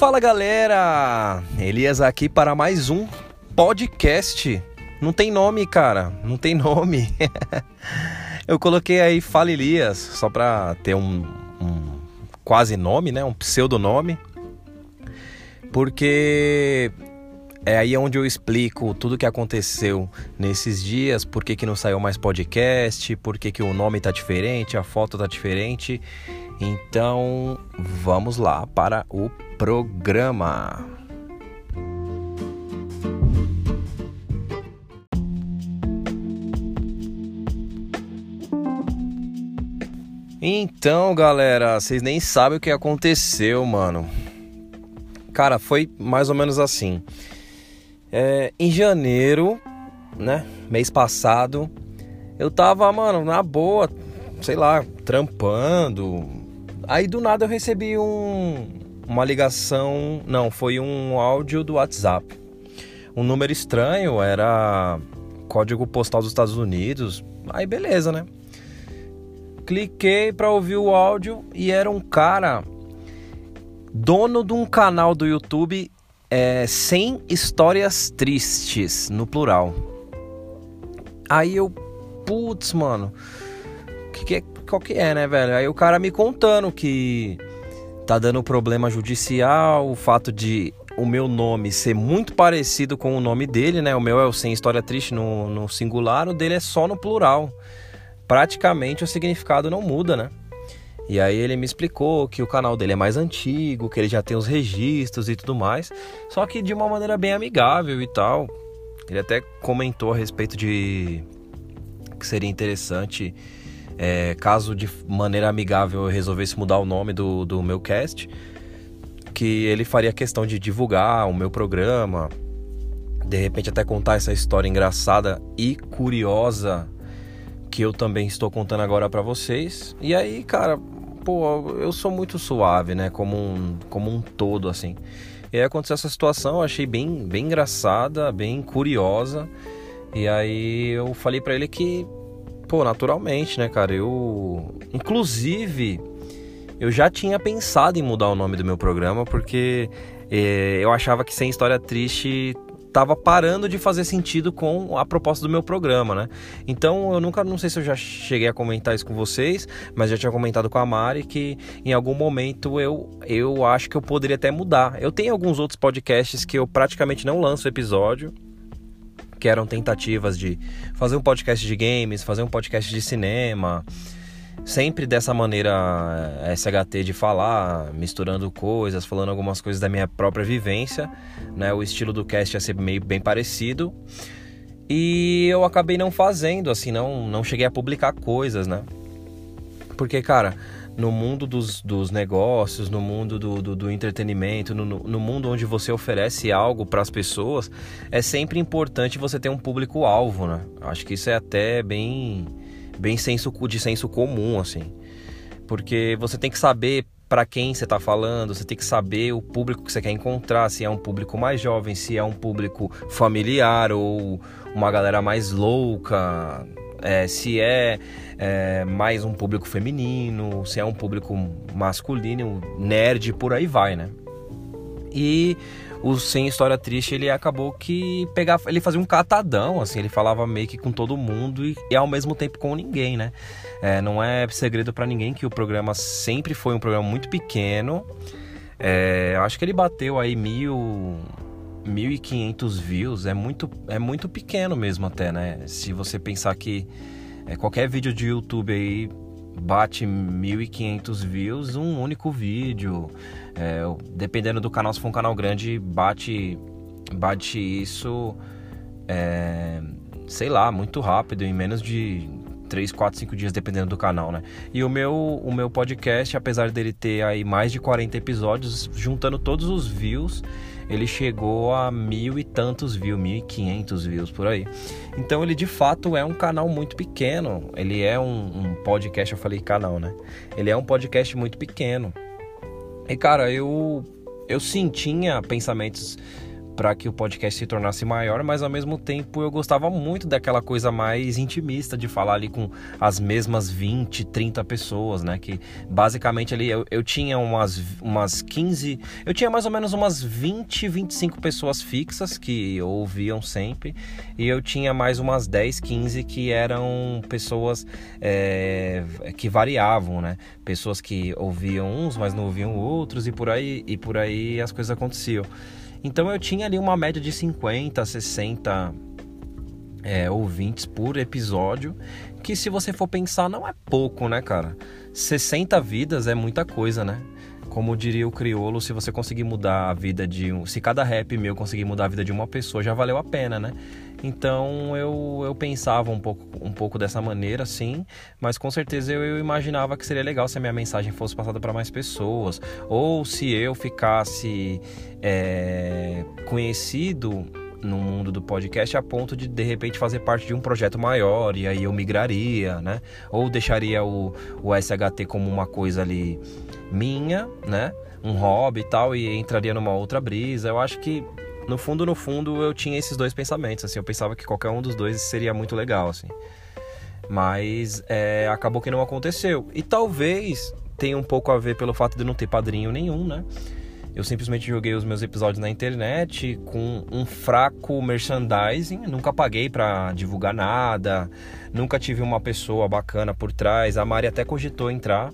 Fala galera! Elias aqui para mais um podcast. Não tem nome, cara, não tem nome. Eu coloquei aí Fala Elias só para ter um, um quase nome, né? Um pseudonome. Porque é aí onde eu explico tudo o que aconteceu nesses dias, por que, que não saiu mais podcast, por que, que o nome tá diferente, a foto tá diferente. Então, vamos lá para o programa. Então, galera, vocês nem sabem o que aconteceu, mano. Cara, foi mais ou menos assim. É, em janeiro, né? Mês passado, eu tava, mano, na boa, sei lá, trampando. Aí do nada eu recebi um, uma ligação. Não, foi um áudio do WhatsApp. Um número estranho, era código postal dos Estados Unidos. Aí beleza, né? cliquei para ouvir o áudio e era um cara dono de um canal do YouTube é, sem histórias tristes, no plural. Aí eu, putz, mano, que, que, qual que é, né, velho? Aí o cara me contando que tá dando problema judicial, o fato de o meu nome ser muito parecido com o nome dele, né? O meu é o sem história triste no, no singular, o dele é só no plural praticamente o significado não muda, né? E aí ele me explicou que o canal dele é mais antigo, que ele já tem os registros e tudo mais, só que de uma maneira bem amigável e tal. Ele até comentou a respeito de que seria interessante, é, caso de maneira amigável eu resolvesse mudar o nome do, do meu cast, que ele faria questão de divulgar o meu programa, de repente até contar essa história engraçada e curiosa que eu também estou contando agora para vocês. E aí, cara, pô, eu sou muito suave, né? Como um, como um todo, assim. E aí aconteceu essa situação, eu achei bem, bem engraçada, bem curiosa. E aí eu falei para ele que, pô, naturalmente, né, cara? Eu. Inclusive, eu já tinha pensado em mudar o nome do meu programa, porque eh, eu achava que sem história triste tava parando de fazer sentido com a proposta do meu programa, né? Então eu nunca, não sei se eu já cheguei a comentar isso com vocês, mas já tinha comentado com a Mari que em algum momento eu, eu acho que eu poderia até mudar. Eu tenho alguns outros podcasts que eu praticamente não lanço episódio, que eram tentativas de fazer um podcast de games, fazer um podcast de cinema sempre dessa maneira eh, SHT de falar, misturando coisas, falando algumas coisas da minha própria vivência, né? O estilo do cast ia ser meio bem parecido. E eu acabei não fazendo, assim, não, não cheguei a publicar coisas, né? Porque, cara, no mundo dos, dos negócios, no mundo do, do, do entretenimento, no, no, mundo onde você oferece algo para as pessoas, é sempre importante você ter um público-alvo, né? Acho que isso é até bem bem senso de senso comum assim. Porque você tem que saber para quem você está falando, você tem que saber o público que você quer encontrar, se é um público mais jovem, se é um público familiar ou uma galera mais louca, é, se é, é, mais um público feminino, se é um público masculino, nerd, por aí vai, né? E o Sem História Triste, ele acabou que pegava, ele fazia um catadão, assim, ele falava meio que com todo mundo e, e ao mesmo tempo com ninguém, né? É, não é segredo para ninguém que o programa sempre foi um programa muito pequeno. É, eu acho que ele bateu aí mil, 1.500 views, é muito, é muito pequeno mesmo até, né? Se você pensar que é, qualquer vídeo de YouTube aí bate 1.500 views um único vídeo. É, dependendo do canal, se for um canal grande, bate, bate isso, é, sei lá, muito rápido, em menos de 3, 4, 5 dias, dependendo do canal, né? E o meu, o meu podcast, apesar dele ter aí mais de 40 episódios, juntando todos os views, ele chegou a mil e tantos views, mil e quinhentos views por aí. Então ele de fato é um canal muito pequeno. Ele é um, um podcast, eu falei canal, né? Ele é um podcast muito pequeno. E cara, eu eu sim tinha pensamentos para que o podcast se tornasse maior, mas ao mesmo tempo eu gostava muito daquela coisa mais intimista de falar ali com as mesmas 20, 30 pessoas, né? Que basicamente ali eu, eu tinha umas, umas 15, eu tinha mais ou menos umas 20, 25 pessoas fixas que ouviam sempre, e eu tinha mais umas 10, 15 que eram pessoas é, que variavam, né? Pessoas que ouviam uns, mas não ouviam outros, e por aí, e por aí as coisas aconteciam. Então eu tinha ali uma média de 50, 60 é, ouvintes por episódio, que se você for pensar não é pouco, né, cara? 60 vidas é muita coisa, né? Como diria o criolo, se você conseguir mudar a vida de um. Se cada rap meu conseguir mudar a vida de uma pessoa, já valeu a pena, né? Então eu, eu pensava um pouco, um pouco dessa maneira, sim, mas com certeza eu, eu imaginava que seria legal se a minha mensagem fosse passada para mais pessoas, ou se eu ficasse é, conhecido no mundo do podcast a ponto de de repente fazer parte de um projeto maior e aí eu migraria, né? Ou deixaria o, o SHT como uma coisa ali minha, né? Um hobby e tal, e entraria numa outra brisa. Eu acho que no fundo, no fundo, eu tinha esses dois pensamentos. Assim, eu pensava que qualquer um dos dois seria muito legal, assim. Mas é, acabou que não aconteceu. E talvez tenha um pouco a ver pelo fato de não ter padrinho nenhum, né? Eu simplesmente joguei os meus episódios na internet com um fraco merchandising, nunca paguei para divulgar nada, nunca tive uma pessoa bacana por trás. A Mari até cogitou entrar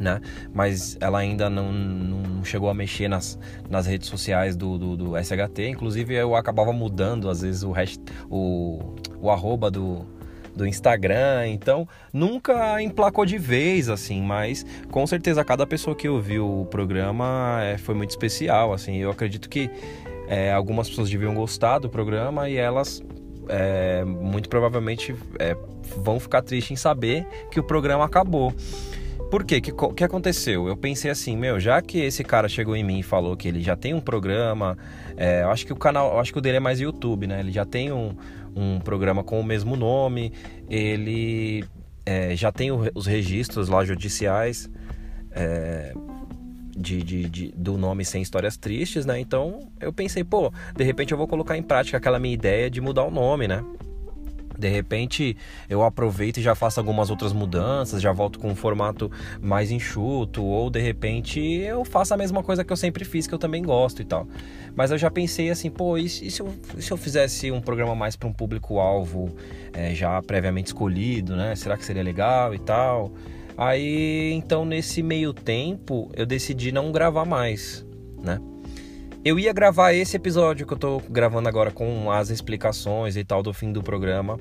né? Mas ela ainda não, não chegou a mexer nas, nas redes sociais do, do, do SHT. Inclusive eu acabava mudando às vezes o, rest, o, o arroba do, do Instagram, então nunca emplacou de vez, assim, mas com certeza cada pessoa que ouviu o programa é, foi muito especial, assim, eu acredito que é, algumas pessoas deviam gostar do programa e elas é, muito provavelmente é, vão ficar tristes em saber que o programa acabou. Por quê? O que, que aconteceu? Eu pensei assim, meu, já que esse cara chegou em mim e falou que ele já tem um programa, é, eu acho que o canal, eu acho que o dele é mais YouTube, né? Ele já tem um, um programa com o mesmo nome, ele é, já tem o, os registros lá judiciais é, de, de, de, do nome sem histórias tristes, né? Então eu pensei, pô, de repente eu vou colocar em prática aquela minha ideia de mudar o nome, né? De repente eu aproveito e já faço algumas outras mudanças, já volto com um formato mais enxuto, ou de repente eu faço a mesma coisa que eu sempre fiz, que eu também gosto e tal. Mas eu já pensei assim, pô, e, se, eu, e se eu fizesse um programa mais para um público-alvo é, já previamente escolhido, né? Será que seria legal e tal? Aí então nesse meio tempo eu decidi não gravar mais, né? Eu ia gravar esse episódio que eu tô gravando agora com as explicações e tal do fim do programa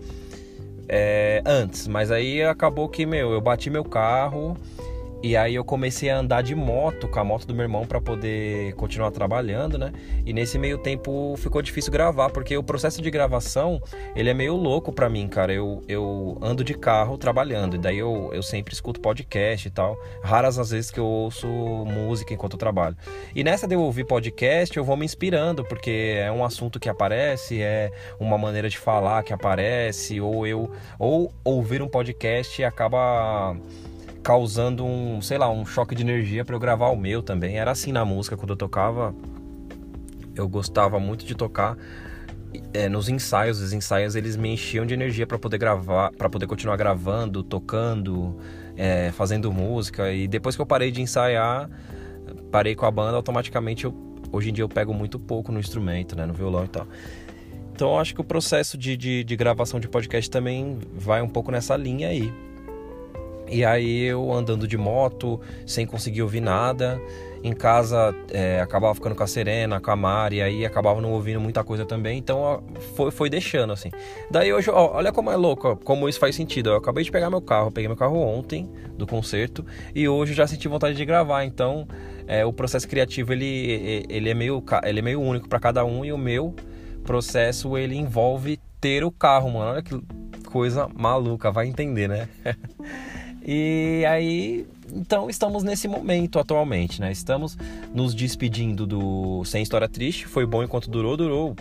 é, antes, mas aí acabou que, meu, eu bati meu carro e aí eu comecei a andar de moto, com a moto do meu irmão para poder continuar trabalhando, né? E nesse meio tempo ficou difícil gravar, porque o processo de gravação, ele é meio louco para mim, cara. Eu, eu ando de carro trabalhando, e daí eu, eu sempre escuto podcast e tal. Raras as vezes que eu ouço música enquanto eu trabalho. E nessa de eu ouvir podcast, eu vou me inspirando, porque é um assunto que aparece, é uma maneira de falar que aparece, ou eu ou ouvir um podcast acaba causando um, sei lá, um choque de energia para eu gravar o meu também. Era assim na música quando eu tocava. Eu gostava muito de tocar é, nos ensaios. Os ensaios eles me enchiam de energia para poder gravar, para poder continuar gravando, tocando, é, fazendo música. E depois que eu parei de ensaiar, parei com a banda, automaticamente eu, hoje em dia eu pego muito pouco no instrumento, né, no violão e tal. Então acho que o processo de, de, de gravação de podcast também vai um pouco nessa linha aí. E aí eu andando de moto, sem conseguir ouvir nada. Em casa é, acabava ficando com a Serena, com a Mari, aí acabava não ouvindo muita coisa também. Então ó, foi, foi deixando assim. Daí hoje, ó, olha como é louco, ó, como isso faz sentido. Eu acabei de pegar meu carro, peguei meu carro ontem do concerto e hoje já senti vontade de gravar. Então é, o processo criativo ele, ele, é, meio, ele é meio único para cada um e o meu processo ele envolve ter o carro, mano. Olha que coisa maluca, vai entender, né? E aí, então estamos nesse momento atualmente, né? Estamos nos despedindo do Sem História Triste. Foi bom enquanto durou, durou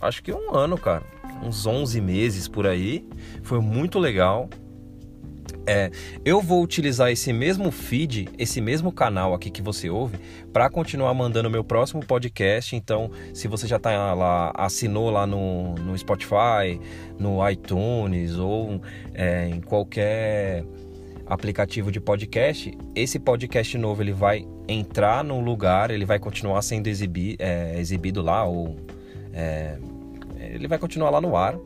acho que um ano, cara. Uns 11 meses por aí. Foi muito legal. É, eu vou utilizar esse mesmo feed, esse mesmo canal aqui que você ouve, para continuar mandando meu próximo podcast. Então, se você já tá lá, assinou lá no, no Spotify, no iTunes ou é, em qualquer aplicativo de podcast, esse podcast novo ele vai entrar no lugar, ele vai continuar sendo exibi, é, exibido lá ou é, ele vai continuar lá no ar.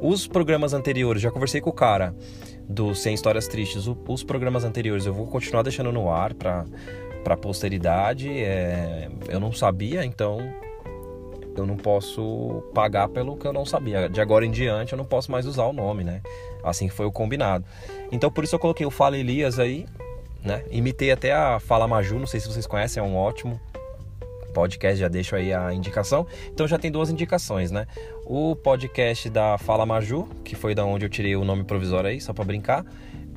Os programas anteriores, já conversei com o cara do Sem Histórias Tristes, os programas anteriores eu vou continuar deixando no ar para para posteridade. É, eu não sabia, então eu não posso pagar pelo que eu não sabia. De agora em diante eu não posso mais usar o nome, né? Assim foi o combinado. Então por isso eu coloquei o Fala Elias aí, né? Imitei até a Fala Maju, não sei se vocês conhecem, é um ótimo podcast, já deixo aí a indicação. Então já tem duas indicações, né? O podcast da Fala Maju, que foi da onde eu tirei o nome provisório aí, só para brincar,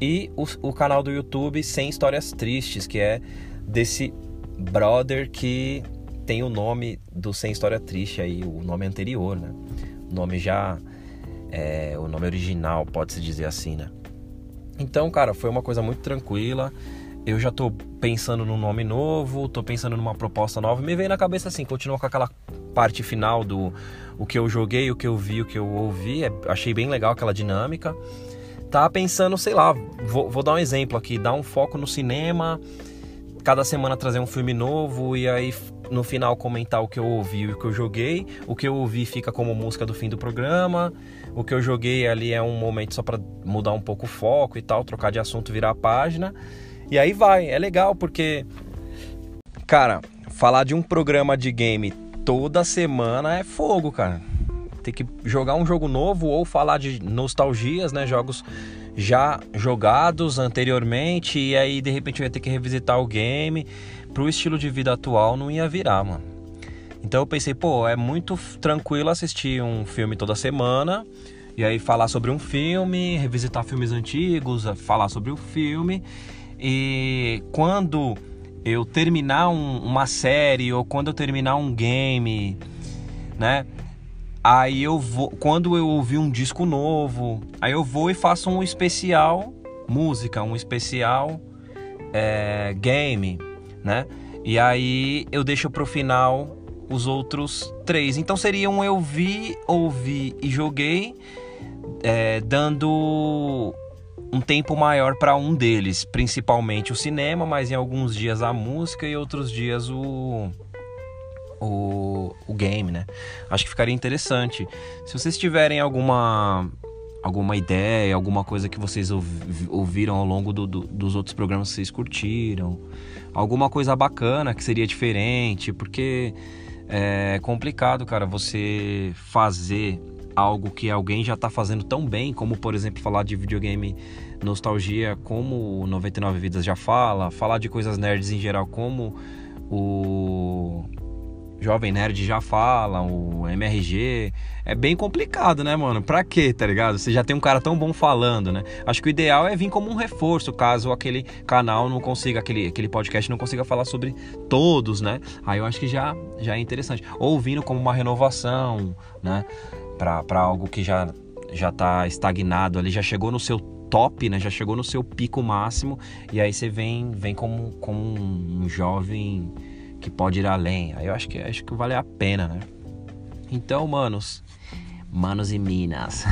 e o, o, canal do YouTube Sem Histórias Tristes, que é desse brother que tem o nome do Sem História Triste aí, o nome anterior, né? O nome já é o nome original, pode-se dizer assim, né? Então, cara, foi uma coisa muito tranquila eu já tô pensando num nome novo, tô pensando numa proposta nova. Me veio na cabeça assim, continua com aquela parte final do o que eu joguei, o que eu vi, o que eu ouvi. É, achei bem legal aquela dinâmica. Tava pensando, sei lá, vou, vou dar um exemplo aqui, dar um foco no cinema, cada semana trazer um filme novo e aí no final comentar o que eu ouvi e o que eu joguei. O que eu ouvi fica como música do fim do programa. O que eu joguei ali é um momento só para mudar um pouco o foco e tal, trocar de assunto, virar a página. E aí vai, é legal porque, cara, falar de um programa de game toda semana é fogo, cara. Tem que jogar um jogo novo ou falar de nostalgias, né? Jogos já jogados anteriormente e aí de repente eu ia ter que revisitar o game. Pro estilo de vida atual não ia virar, mano. Então eu pensei, pô, é muito tranquilo assistir um filme toda semana e aí falar sobre um filme, revisitar filmes antigos, falar sobre o filme e quando eu terminar um, uma série ou quando eu terminar um game, né? Aí eu vou, quando eu ouvir um disco novo, aí eu vou e faço um especial música, um especial é, game, né? E aí eu deixo pro final os outros três. Então seriam eu vi, ouvi e joguei, é, dando um tempo maior para um deles, principalmente o cinema, mas em alguns dias a música e outros dias o, o, o game, né? Acho que ficaria interessante. Se vocês tiverem alguma alguma ideia, alguma coisa que vocês ouviram ao longo do, do, dos outros programas que vocês curtiram, alguma coisa bacana que seria diferente, porque é complicado, cara, você fazer algo que alguém já está fazendo tão bem, como por exemplo falar de videogame nostalgia, como 99 Vidas já fala, falar de coisas nerds em geral, como o Jovem Nerd já fala, o MRG. É bem complicado, né, mano? Pra quê, tá ligado? Você já tem um cara tão bom falando, né? Acho que o ideal é vir como um reforço, caso aquele canal não consiga, aquele, aquele podcast não consiga falar sobre todos, né? Aí eu acho que já, já é interessante. Ou vindo como uma renovação, né? Para algo que já já está estagnado ali, já chegou no seu top, né? Já chegou no seu pico máximo e aí você vem vem como, como um, jovem que pode ir além. Aí eu acho que acho que vale a pena, né? Então, manos, manos e minas.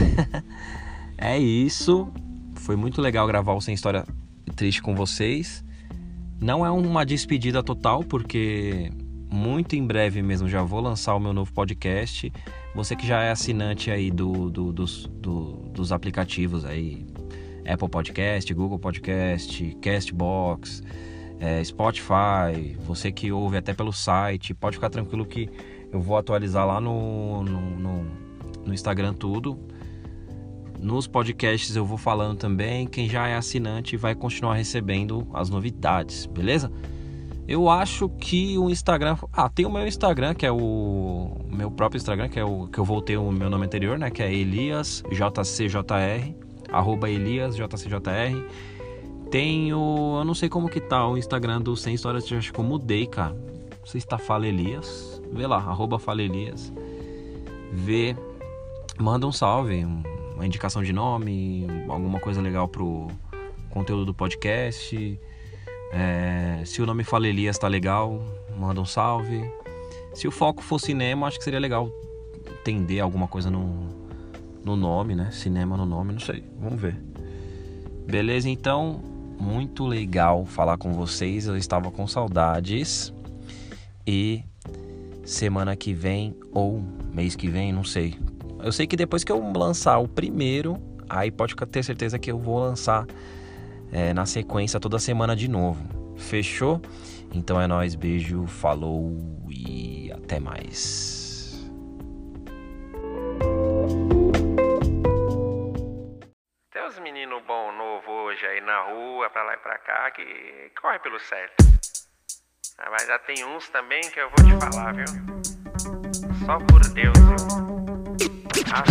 é isso. Foi muito legal gravar o Sem História Triste com vocês. Não é uma despedida total, porque muito em breve mesmo já vou lançar o meu novo podcast. Você que já é assinante aí do, do, dos, do, dos aplicativos aí, Apple Podcast, Google Podcast, Castbox, é, Spotify, você que ouve até pelo site, pode ficar tranquilo que eu vou atualizar lá no, no, no, no Instagram tudo. Nos podcasts eu vou falando também. Quem já é assinante vai continuar recebendo as novidades, beleza? Eu acho que o Instagram. Ah, tem o meu Instagram, que é o meu próprio Instagram, que é o que eu voltei o meu nome anterior, né? Que é EliasJCJR, arroba EliasJCJR. Tenho. Eu não sei como que tá o Instagram do Sem Histórias, acho que eu mudei, cara. Não sei se tá Fala Elias. Vê lá, arroba Fala Elias. Vê. Manda um salve, uma indicação de nome, alguma coisa legal pro conteúdo do podcast. É, se o nome fala Elias tá legal, manda um salve. Se o foco for cinema, acho que seria legal entender alguma coisa no, no nome, né? Cinema no nome, não sei. Vamos ver. Beleza, então, muito legal falar com vocês. Eu estava com saudades. E semana que vem ou mês que vem, não sei. Eu sei que depois que eu lançar o primeiro, aí pode ter certeza que eu vou lançar é, na sequência toda semana de novo. Fechou? Então é nóis, beijo, falou e até mais. Tem uns meninos bom novo hoje aí na rua, pra lá e pra cá, que corre pelo certo. Ah, mas já tem uns também que eu vou te falar, viu? Só por Deus, viu? Ah,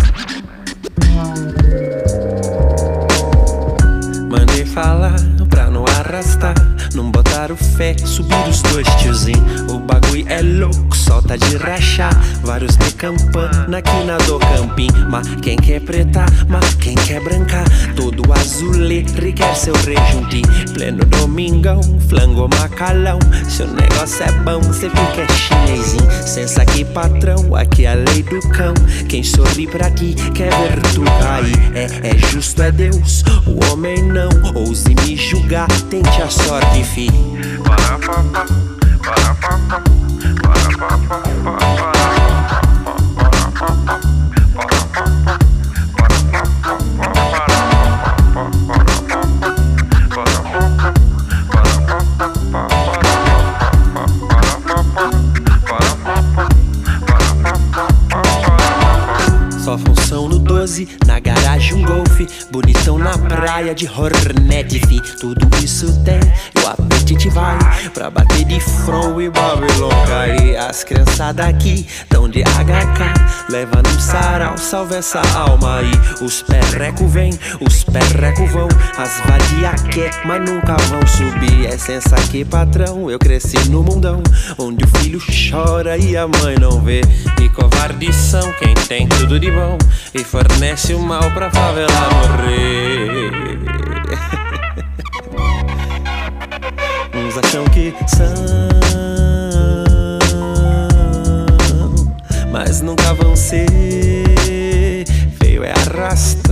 falar pra não arrastar, não botar o fé, subir os dois tiozinho. O bagulho é louco, solta de rachar. Vários de campana aqui na do campim. Mas quem quer preta, mas quem quer branca. Todo azulê requer seu rejunte. Pleno domingão, flango macalão. Se o negócio é bom, cê fica chinesinho. Sensa aqui, patrão, aqui é a lei do cão. Quem sorri pra ti quer ver tu cair. É, é justo, é Deus, o homem não. Ouse me julgar, tente a sorte, fi. Só função no 12, na garagem um golfe. Bonitão na praia de Hornet, fi Tudo isso tem, e o apetite vai. Pra bater de front e Babylon cair As criançadas aqui tão de HK Leva num sarau, salve essa alma aí. Os perreco vem, os perreco vão. As vadia quer, mas nunca vão subir. É sensa aqui, patrão, eu cresci no mundão Onde o filho chora e a mãe não vê. E covarde são quem tem tudo de bom e fornece o mal pra favela morrer. Uns acham que são, mas nunca vão ser. Feio é arrastar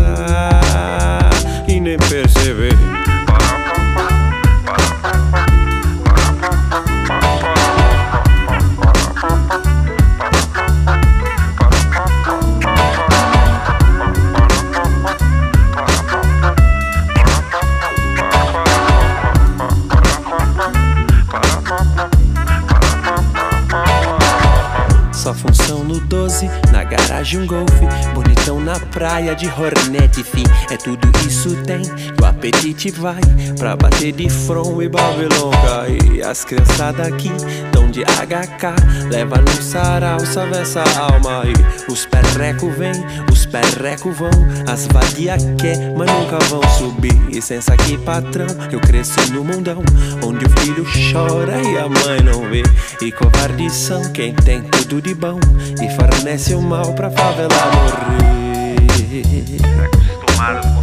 Só função no 12, na garagem um golfe Bonitão na praia de Hornet, fi É tudo isso tem, o apetite vai Pra bater de front e Babylon cai As criançadas aqui tão de HK Leva no sarau, salve essa alma. Aí Os perreco vem, os perreco vão As vadia quer, mas nunca vão subir. E sensa aqui patrão, eu cresci no mundão Onde o filho chora e a mãe não vê. E covarde são quem tem tudo de bom E fornece o mal pra favela morrer. Acostumados com